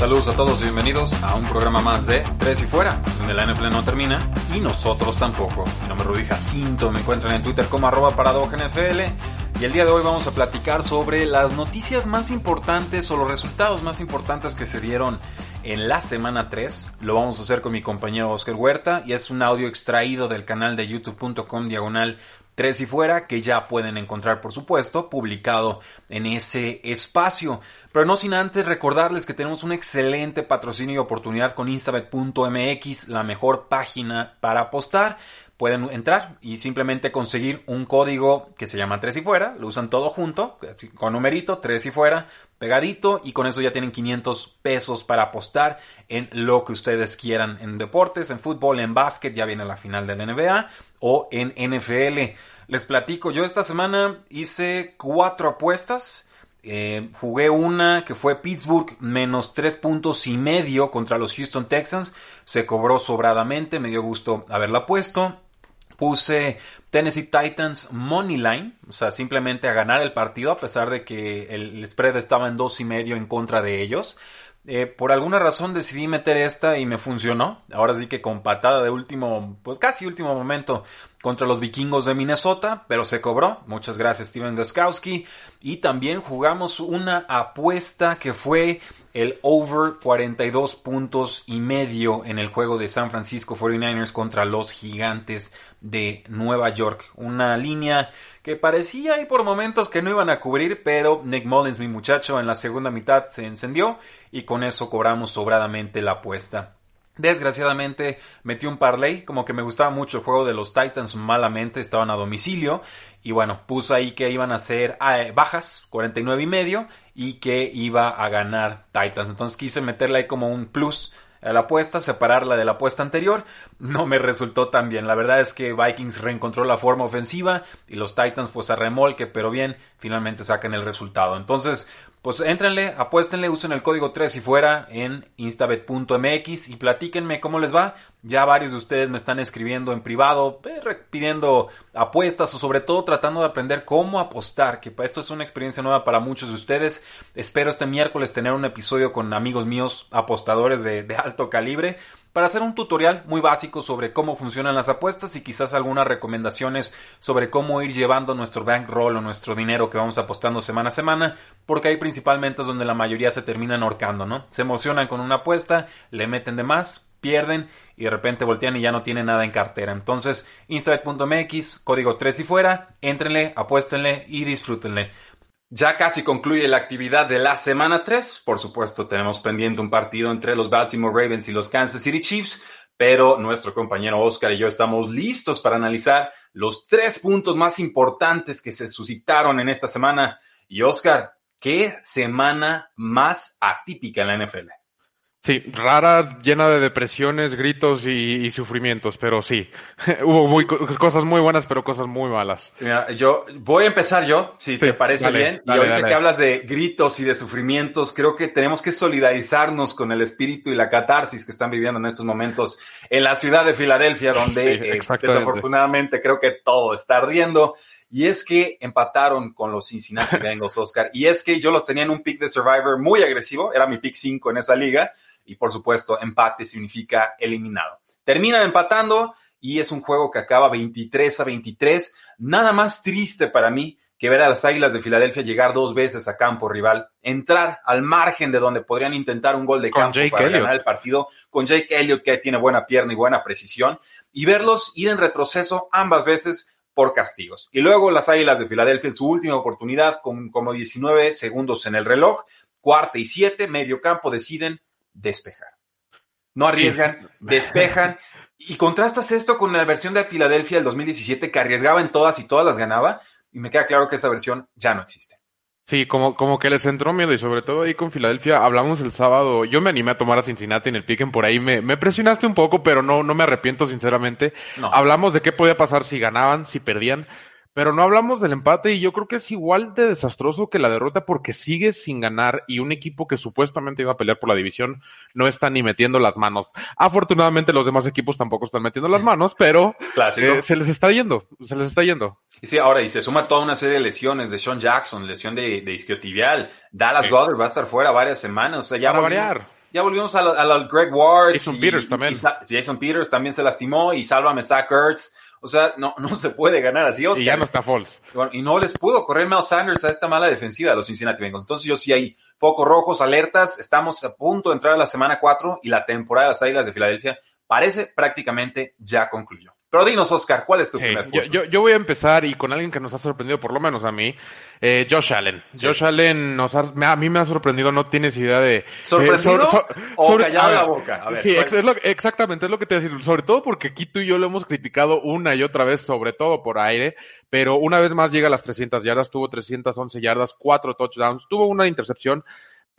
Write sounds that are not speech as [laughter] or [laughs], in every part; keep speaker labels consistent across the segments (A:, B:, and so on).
A: Saludos a todos y bienvenidos a un programa más de Tres y Fuera, donde la NFL no termina y nosotros tampoco. Mi nombre es Rudy Jacinto, me encuentran en Twitter como arroba NFL y el día de hoy vamos a platicar sobre las noticias más importantes o los resultados más importantes que se dieron en la semana 3. Lo vamos a hacer con mi compañero Oscar Huerta y es un audio extraído del canal de youtube.com diagonal Tres y Fuera, que ya pueden encontrar, por supuesto, publicado en ese espacio. Pero no sin antes recordarles que tenemos un excelente patrocinio y oportunidad con instabet.mx, la mejor página para apostar. Pueden entrar y simplemente conseguir un código que se llama Tres y Fuera, lo usan todo junto, con numerito, Tres y Fuera, pegadito, y con eso ya tienen 500 pesos para apostar en lo que ustedes quieran, en deportes, en fútbol, en básquet, ya viene la final del NBA, o en NFL. Les platico, yo esta semana hice cuatro apuestas. Eh, jugué una que fue Pittsburgh menos tres puntos y medio contra los Houston Texans. Se cobró sobradamente, me dio gusto haberla puesto. Puse Tennessee Titans Money Line, o sea, simplemente a ganar el partido a pesar de que el spread estaba en dos y medio en contra de ellos. Eh, por alguna razón decidí meter esta y me funcionó. Ahora sí que con patada de último, pues casi último momento contra los vikingos de Minnesota, pero se cobró. Muchas gracias Steven Goskowski. Y también jugamos una apuesta que fue el over 42 puntos y medio en el juego de San Francisco 49ers contra los gigantes de Nueva York. Una línea que parecía ahí por momentos que no iban a cubrir, pero Nick Mullins, mi muchacho, en la segunda mitad se encendió y con eso cobramos sobradamente la apuesta. Desgraciadamente metí un parlay, como que me gustaba mucho el juego de los Titans malamente, estaban a domicilio y bueno, puse ahí que iban a ser eh, bajas, 49 y medio y que iba a ganar Titans. Entonces quise meterle ahí como un plus a la apuesta, separarla de la apuesta anterior. No me resultó tan bien. La verdad es que Vikings reencontró la forma ofensiva y los Titans pues a remolque, pero bien, finalmente sacan el resultado. Entonces, pues entrenle, apuéstenle, usen el código 3 y fuera en instabet.mx y platíquenme cómo les va. Ya varios de ustedes me están escribiendo en privado, eh, pidiendo apuestas o sobre todo tratando de aprender cómo apostar, que esto es una experiencia nueva para muchos de ustedes. Espero este miércoles tener un episodio con amigos míos apostadores de, de alto calibre para hacer un tutorial muy básico sobre cómo funcionan las apuestas y quizás algunas recomendaciones sobre cómo ir llevando nuestro bankroll o nuestro dinero que vamos apostando semana a semana, porque ahí principalmente es donde la mayoría se terminan ahorcando, ¿no? Se emocionan con una apuesta, le meten de más, pierden y de repente voltean y ya no tienen nada en cartera. Entonces, instabet.mx, código 3 y fuera, éntrenle, apuéstenle y disfrútenle. Ya casi concluye la actividad de la semana 3. Por supuesto, tenemos pendiente un partido entre los Baltimore Ravens y los Kansas City Chiefs, pero nuestro compañero Oscar y yo estamos listos para analizar los tres puntos más importantes que se suscitaron en esta semana. Y Oscar, ¿qué semana más atípica en la NFL?
B: Sí, rara, llena de depresiones, gritos y, sufrimientos, pero sí, [laughs] hubo muy, cosas muy buenas, pero cosas muy malas.
A: Mira, yo voy a empezar yo, si te parece bien. y ahorita que hablas de gritos y de sufrimientos, creo que tenemos que solidarizarnos con el espíritu y la catarsis que están viviendo en estos momentos en la ciudad de Filadelfia, [laughs] donde eh, desafortunadamente creo que todo está ardiendo. Y es que empataron con los Cincinnati [laughs] Bengals, Oscar. Y es que yo los tenía en un pick de Survivor muy agresivo, era mi pick 5 en esa liga y por supuesto empate significa eliminado. Terminan empatando y es un juego que acaba 23 a 23. Nada más triste para mí que ver a las Águilas de Filadelfia llegar dos veces a campo rival, entrar al margen de donde podrían intentar un gol de campo para ganar el partido, con Jake Elliott que tiene buena pierna y buena precisión, y verlos ir en retroceso ambas veces por castigos. Y luego las Águilas de Filadelfia en su última oportunidad, con como 19 segundos en el reloj, cuarta y siete, medio campo, deciden despejar. no arriesgan, [laughs] despejan. Y contrastas esto con la versión de Filadelfia del 2017 que arriesgaba en todas y todas las ganaba. Y me queda claro que esa versión ya no existe.
B: Sí, como, como que les entró miedo y sobre todo ahí con Filadelfia hablamos el sábado, yo me animé a tomar a Cincinnati en el piquen por ahí, me, me presionaste un poco, pero no, no me arrepiento sinceramente. Hablamos de qué podía pasar si ganaban, si perdían. Pero no hablamos del empate y yo creo que es igual de desastroso que la derrota porque sigues sin ganar y un equipo que supuestamente iba a pelear por la división no está ni metiendo las manos. Afortunadamente los demás equipos tampoco están metiendo las manos, pero eh, se les está yendo, se les está yendo.
A: Y sí, ahora, y se suma toda una serie de lesiones de Sean Jackson, lesión de, de isquiotibial. Dallas sí. va a estar fuera varias semanas. O sea, ya
B: variar.
A: Ya volvimos a, la, Greg Ward.
B: Jason Peters también.
A: Jason Peters también se lastimó y sálvame Zach Ertz. O sea, no, [laughs] no se puede ganar así.
B: Y ya no está Falls.
A: y no les pudo correr Mel Sanders a esta mala defensiva de los Cincinnati Bengals. Entonces yo sí hay focos rojos, alertas. Estamos a punto de entrar a la semana 4 y la temporada de las Águilas de Filadelfia parece prácticamente ya concluyó. Pero dinos, Oscar, ¿cuál es tu primer punto?
B: Yo, yo, voy a empezar y con alguien que nos ha sorprendido, por lo menos a mí, eh, Josh Allen. Josh Allen nos a mí me ha sorprendido, no tienes idea de...
A: ¿Sorprendido o callado la boca?
B: sí, exactamente, es lo que te voy a decir. Sobre todo porque aquí tú y yo lo hemos criticado una y otra vez, sobre todo por aire, pero una vez más llega a las 300 yardas, tuvo 311 yardas, cuatro touchdowns, tuvo una intercepción,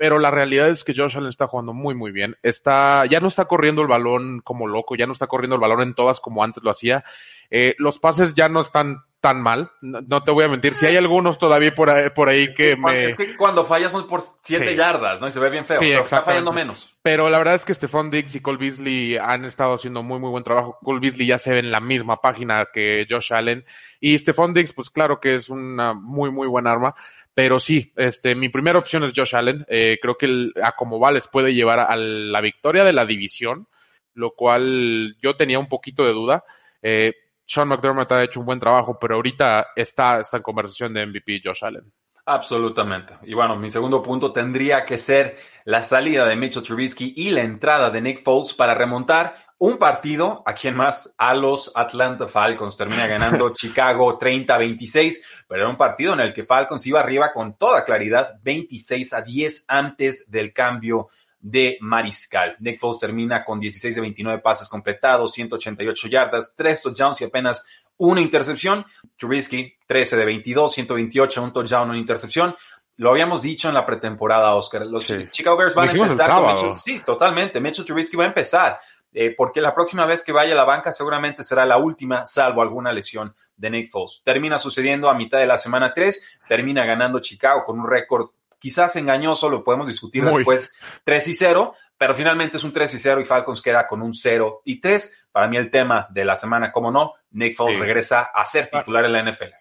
B: pero la realidad es que Josh Allen está jugando muy, muy bien. Está, ya no está corriendo el balón como loco, ya no está corriendo el balón en todas como antes lo hacía. Eh, los pases ya no están tan mal, no, te voy a mentir. Si hay algunos todavía por ahí, por ahí que me...
A: Es que cuando fallas son por siete yardas, ¿no? Y se ve bien feo, sí, está fallando menos.
B: Pero la verdad es que Stephon Diggs y Cole Beasley han estado haciendo muy, muy buen trabajo. Cole Beasley ya se ve en la misma página que Josh Allen. Y Stephon Diggs, pues claro que es una muy, muy buena arma. Pero sí, este, mi primera opción es Josh Allen. Eh, creo que el, a como va les puede llevar a la victoria de la división, lo cual yo tenía un poquito de duda. Eh, Sean McDermott ha hecho un buen trabajo, pero ahorita está, en conversación de MVP Josh Allen.
A: Absolutamente. Y bueno, mi segundo punto tendría que ser la salida de Mitchell Trubisky y la entrada de Nick Foles para remontar un partido, ¿a quién más? A los Atlanta Falcons. Termina ganando [laughs] Chicago 30-26, pero era un partido en el que Falcons iba arriba con toda claridad, 26 a 10 antes del cambio de Mariscal. Nick Foles termina con 16 de 29 pases completados, 188 yardas, 3 touchdowns y apenas una intercepción. Trubisky, 13 de 22, 128, un touchdown, una intercepción. Lo habíamos dicho en la pretemporada, Oscar. Los Chicago Bears van a empezar con Mitchell. Sí, totalmente. Mitchell Trubisky va a empezar. Eh, porque la próxima vez que vaya a la banca seguramente será la última, salvo alguna lesión de Nick Foles. Termina sucediendo a mitad de la semana 3, termina ganando Chicago con un récord quizás engañoso, lo podemos discutir después, 3 y 0, pero finalmente es un 3 y 0 y Falcons queda con un 0 y 3. Para mí el tema de la semana, como no, Nick Foles regresa a ser titular en la NFL.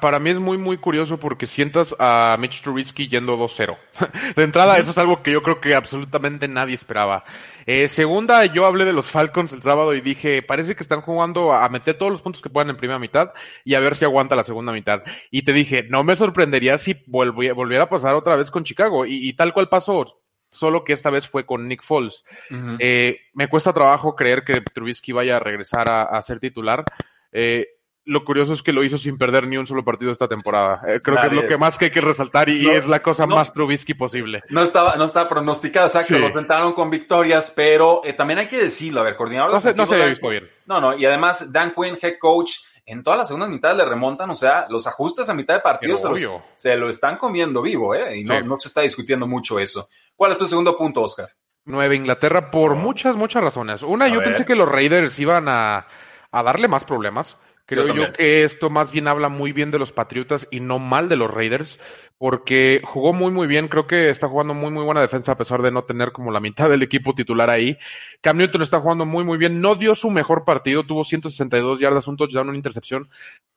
B: Para, mí es muy, muy curioso porque sientas a Mitch Trubisky yendo 2-0. [laughs] De entrada, eso es algo que yo creo que absolutamente nadie esperaba. Eh, segunda, yo hablé de los Falcons el sábado y dije, parece que están jugando a meter todos los puntos que puedan en primera mitad y a ver si aguanta la segunda mitad. Y te dije, no me sorprendería si volviera a pasar otra vez con Chicago. Y, tal cual pasó solo que esta vez fue con Nick Foles. eh, me cuesta trabajo creer que Trubisky vaya a regresar a, a ser titular. Eh, lo curioso es que lo hizo sin perder ni un solo partido esta temporada. Eh, creo que es lo que más que hay que resaltar y es la cosa más Trubisky posible.
A: No estaba, no estaba pronosticada, exacto, lo enfrentaron con victorias, pero eh, también hay que decirlo, a ver, coordinador.
B: No se, no se había visto bien.
A: No, no, y además Dan Quinn, head coach, en todas las segundas mitades le remontan, o sea, los ajustes a mitad de partido se, lo están comiendo vivo, ¿eh? Y no, no se está discutiendo mucho eso. ¿Cuál es tu segundo punto, Oscar?
B: Nueva Inglaterra por muchas, muchas razones. Una, yo pensé que los Raiders iban a, a darle más problemas. Creo yo, que esto más bien habla muy bien de los Patriotas y no mal de los Raiders, porque jugó muy muy bien, creo que está jugando muy muy buena defensa a pesar de no tener como la mitad del equipo titular ahí. Cam Newton está jugando muy muy bien, no dio su mejor partido, tuvo 162 yardas, un touchdown, una intercepción,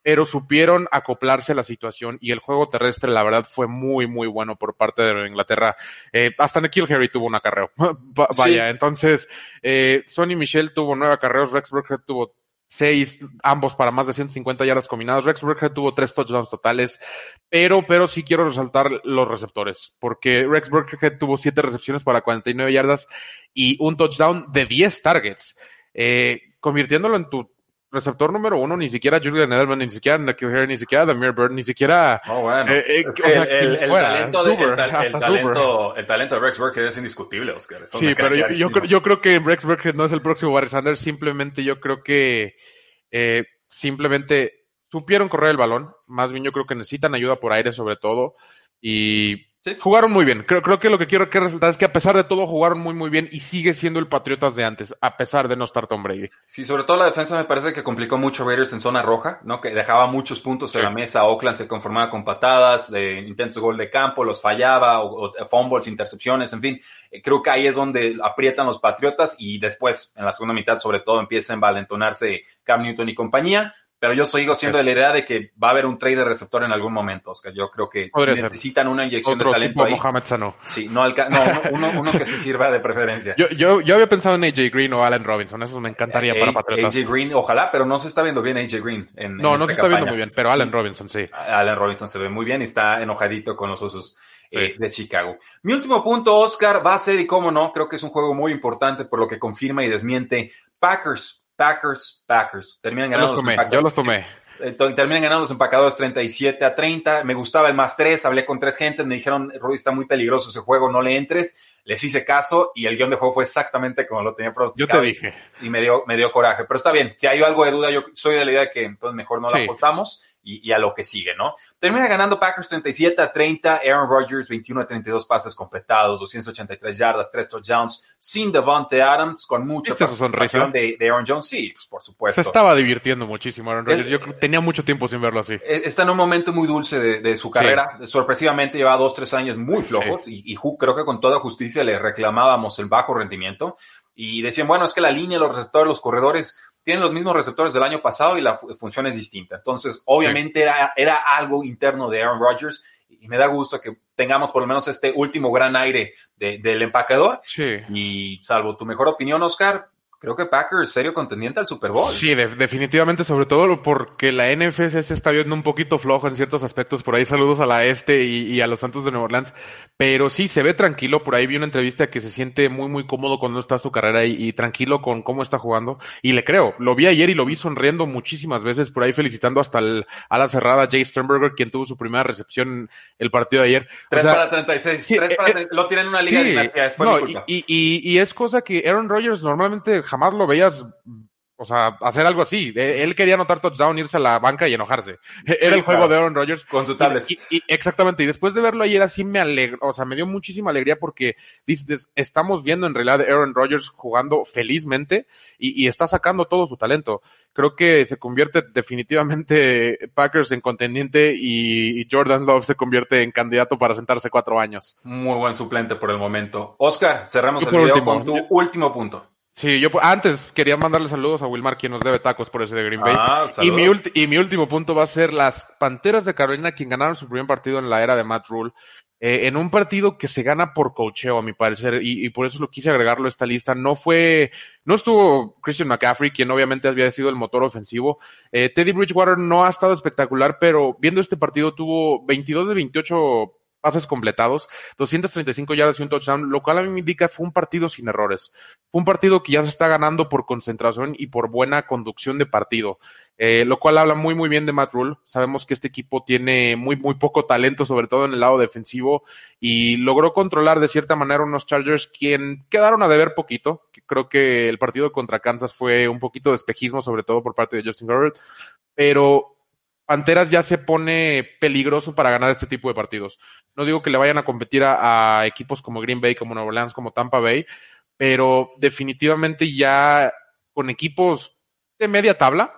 B: pero supieron acoplarse a la situación y el juego terrestre la verdad fue muy muy bueno por parte de Inglaterra. Eh, hasta Nikhil Harry tuvo un acarreo. [laughs] Vaya, entonces eh, Sonny Michel tuvo nueve acarreos, Rex Burkhead tuvo seis, ambos para más de 150 yardas combinadas. Rex Burkhead tuvo tres touchdowns totales, pero, pero sí quiero resaltar los receptores, porque Rex Burkhead tuvo siete recepciones para 49 yardas y un touchdown de 10 targets, eh, convirtiéndolo en tu receptor número uno, ni siquiera Julian Edelman, ni siquiera Nikhil ni siquiera Demir Bird, ni siquiera.
A: Oh, bueno. Eh, eh, el, talento de, el, talento, de Rex Burkhead es indiscutible, Oscar.
B: sí, pero yo, yo, creo, que Rex Burkhead no es el próximo Barry Sanders, simplemente yo creo que eh, simplemente supieron correr el balón, más bien yo creo que necesitan ayuda por aire sobre todo, y Jugaron muy bien. Creo, creo que lo que quiero que resaltar es que a pesar de todo jugaron muy muy bien y sigue siendo el Patriotas de antes, a pesar de no estar Tom Brady.
A: Sí, sobre todo la defensa me parece que complicó mucho Raiders en zona roja, ¿no? Que dejaba muchos puntos en la mesa. Oakland se conformaba con patadas, de intentos de gol de campo, los fallaba, o, fumbles, intercepciones, en fin. Eh, creo que ahí es donde aprietan los Patriotas y después, en la segunda mitad, sobre todo, empieza a envalentonarse Cam Newton y compañía pero yo sigo siendo de la idea de que va a haber un trade de receptor en algún momento, Oscar. Yo creo que necesitan una inyección de talento ahí.
B: Mohamed.
A: Sí, no, uno, uno, que se sirva de preferencia.
B: Yo, yo, yo, había pensado en AJ Green o Allen Robinson, eso me encantaría para Patriotas.
A: AJ Green, ojalá, pero no se está viendo bien AJ Green. En,
B: no, no se está viendo muy bien, pero Allen Robinson sí.
A: Allen Robinson se ve muy bien y está enojadito con los usos. Eh, de Chicago. Mi último punto, Oscar, va a ser, y cómo no, creo que es un juego muy importante por lo que confirma y desmiente Packers, Packers, Packers. Terminan ganando
B: los, tomé, Yo los tomé.
A: Eh, terminan ganando los empacadores 37 a 30. Me gustaba el más 3, hablé con tres gentes, me dijeron, Rudy, está muy peligroso ese juego, no le entres. Les hice caso y el guion de juego fue exactamente como lo tenía pronosticado.
B: Yo te dije.
A: Y me dio, me dio coraje. Pero está bien, si hay algo de duda, yo soy de la idea de que entonces mejor no la aportamos y, a lo que sigue, ¿no? Termina ganando Packers 37 a 30, Aaron Rodgers 21 a 32 pases completados, 283 yardas, 3 touchdowns, sin Devontae Adams, con mucha
B: participación
A: de, de, Aaron Jones, sí, pues, por supuesto.
B: Se estaba divirtiendo muchísimo Aaron Rodgers, yo tenía mucho tiempo sin verlo así.
A: E, está en un momento muy dulce de, su carrera, sorpresivamente lleva 2, 3 años muy flojos y, y creo que con toda justicia le reclamábamos el bajo rendimiento y decían, bueno, es que la línea, los receptores, los corredores tienen los mismos receptores del año pasado y la función es distinta. Entonces, obviamente era, era algo interno de Aaron Rodgers y me da gusto que tengamos por lo menos este último gran aire del empacador.
B: Sí.
A: Y salvo tu mejor opinión, Oscar, creo que Packers serio contendiente al Super Bowl.
B: Sí, definitivamente, sobre todo porque la NFC se está viendo un poquito flojo en ciertos aspectos. Por ahí saludos a la Este y, a los Santos de Nueva Orleans. Pero sí, se ve tranquilo. Por ahí vi una entrevista que se siente muy, muy cómodo cuando está su carrera y, tranquilo con cómo está jugando. Y le creo. Lo vi ayer y lo vi sonriendo muchísimas veces. Por ahí felicitando hasta el, a la cerrada Jay Sternberger, quien tuvo su primera recepción el partido de ayer.
A: 3 para 36. Sí, para, eh, lo tienen en una liga
B: sí, no, y, y, y, es cosa que Aaron Rodgers normalmente jamás lo veías o sea, hacer algo así. Él quería anotar touchdown, irse a la banca y enojarse. [laughs] Era el juego de Aaron Rodgers.
A: Con su tablet.
B: Y, exactamente. Y después de verlo ayer así me alegró, o sea, me dio muchísima alegría porque dices, estamos viendo en realidad Aaron Rodgers jugando felizmente y, está sacando todo su talento. Creo que se convierte definitivamente [laughs] Packers en contendiente y, Jordan Love se convierte en candidato para sentarse cuatro años.
A: Muy buen suplente por el momento. Oscar, cerramos el video con tu último punto.
B: Sí, yo antes quería mandarle saludos a Wilmar, quien nos debe tacos por ese de Green Bay.
A: Ah,
B: y, mi y mi último punto va a ser las Panteras de Carolina, quien ganaron su primer partido en la era de Matt Rule, eh, en un partido que se gana por cocheo, a mi parecer, y, por eso lo quise agregarlo a esta lista. No fue, no estuvo Christian McCaffrey, quien obviamente había sido el motor ofensivo. Eh, Teddy Bridgewater no ha estado espectacular, pero viendo este partido tuvo 22 de 28 pases completados, 235 yardas y un touchdown, lo cual a mí me indica fue un partido sin errores. Fue un partido que ya se está ganando por concentración y por buena conducción de partido, eh, lo cual habla muy, muy bien de Matt Rule. Sabemos que este equipo tiene muy, muy poco talento, sobre todo en el lado defensivo, y logró controlar de cierta manera unos Chargers quien quedaron a deber poquito. Creo que el partido contra Kansas fue un poquito de espejismo, sobre todo por parte de Justin Herbert, pero Panteras ya se pone peligroso para ganar este tipo de partidos. No digo que le vayan a competir a, equipos como Green Bay, como Nueva Orleans, como Tampa Bay, pero definitivamente ya con equipos de media tabla,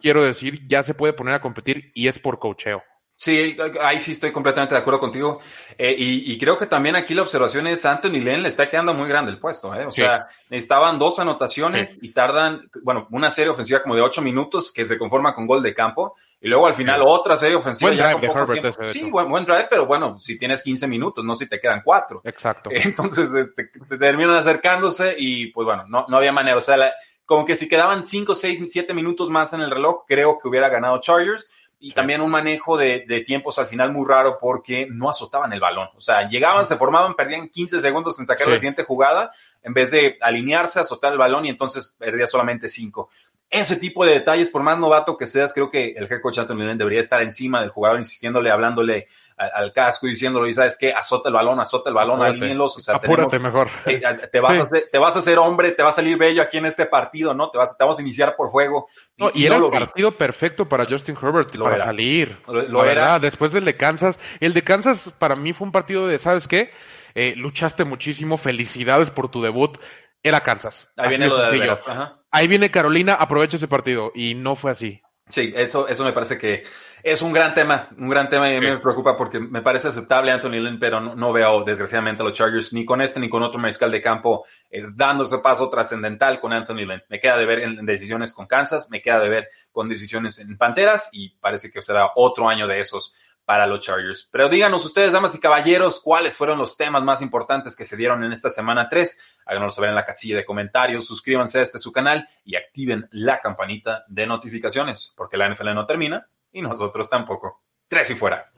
B: quiero decir, ya se puede poner a competir y es por cocheo.
A: Sí, ahí sí estoy completamente de acuerdo contigo. Eh, y, creo que también aquí la observación es Anthony Len le está quedando muy grande el puesto. ¿eh? O sea, necesitaban dos anotaciones y tardan, bueno, una serie ofensiva como de ocho minutos que se conforma con gol de campo. Y luego al final otra serie ofensiva.
B: Buen drive de Herbert
A: sí, buen, drive, pero bueno, si tienes 15 minutos, no si te quedan cuatro.
B: Exacto. [laughs]
A: Entonces este, te terminan acercándose y pues bueno, no, no había manera. O sea, como que si quedaban 5, 6, 7 minutos más en el reloj, creo que hubiera ganado Chargers y también un manejo de, tiempos al final muy raro porque no azotaban el balón. O sea, llegaban, se formaban, perdían 15 segundos en sacar la siguiente jugada en vez de alinearse, azotar el balón y entonces perdía solamente 5. Ese tipo de detalles, por más novato que seas, creo que el head coach Anthony Lynn debería estar encima del jugador, insistiéndole, hablándole al, casco y diciéndolo, y sabes qué, azota el balón, azota el balón, alíñenlos. O sea,
B: Apúrate mejor. [laughs]
A: Eh, te, vas a hacer, te vas a hacer hombre, te va a salir bello aquí en este partido, ¿no? Te, vas, te vamos a iniciar por juego.
B: y, era el partido perfecto para Justin Herbert para salir. Lo, era. después del de Kansas. El de Kansas para mí fue un partido de, ¿sabes qué? Eh, luchaste muchísimo, felicidades por tu debut. Era Kansas.
A: Ahí viene lo de,
B: Ahí viene Carolina, aprovecha ese partido. Y no fue así.
A: Sí, eso, eso me parece que es un gran tema, un gran tema y me preocupa porque me parece aceptable Anthony Lynn, pero no, veo desgraciadamente a los Chargers ni con este ni con otro mariscal de campo eh, dando ese paso trascendental con Anthony Lynn. Me queda de ver en, decisiones con Kansas, me queda de ver con decisiones en Panteras y parece que será otro año de esos para los Chargers. Pero díganos ustedes, damas y caballeros, cuáles fueron los temas más importantes que se dieron en esta semana 3. Háganoslo saber en la casilla de comentarios, suscríbanse a este su canal y activen la campanita de notificaciones, porque la NFL no termina y nosotros tampoco. Tres y fuera.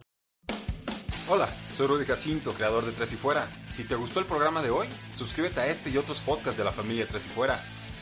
A: Hola, soy Rudy Jacinto, creador de Tres y Fuera. Si te gustó el programa de hoy, suscríbete a este y otros podcasts de la familia Tres y Fuera.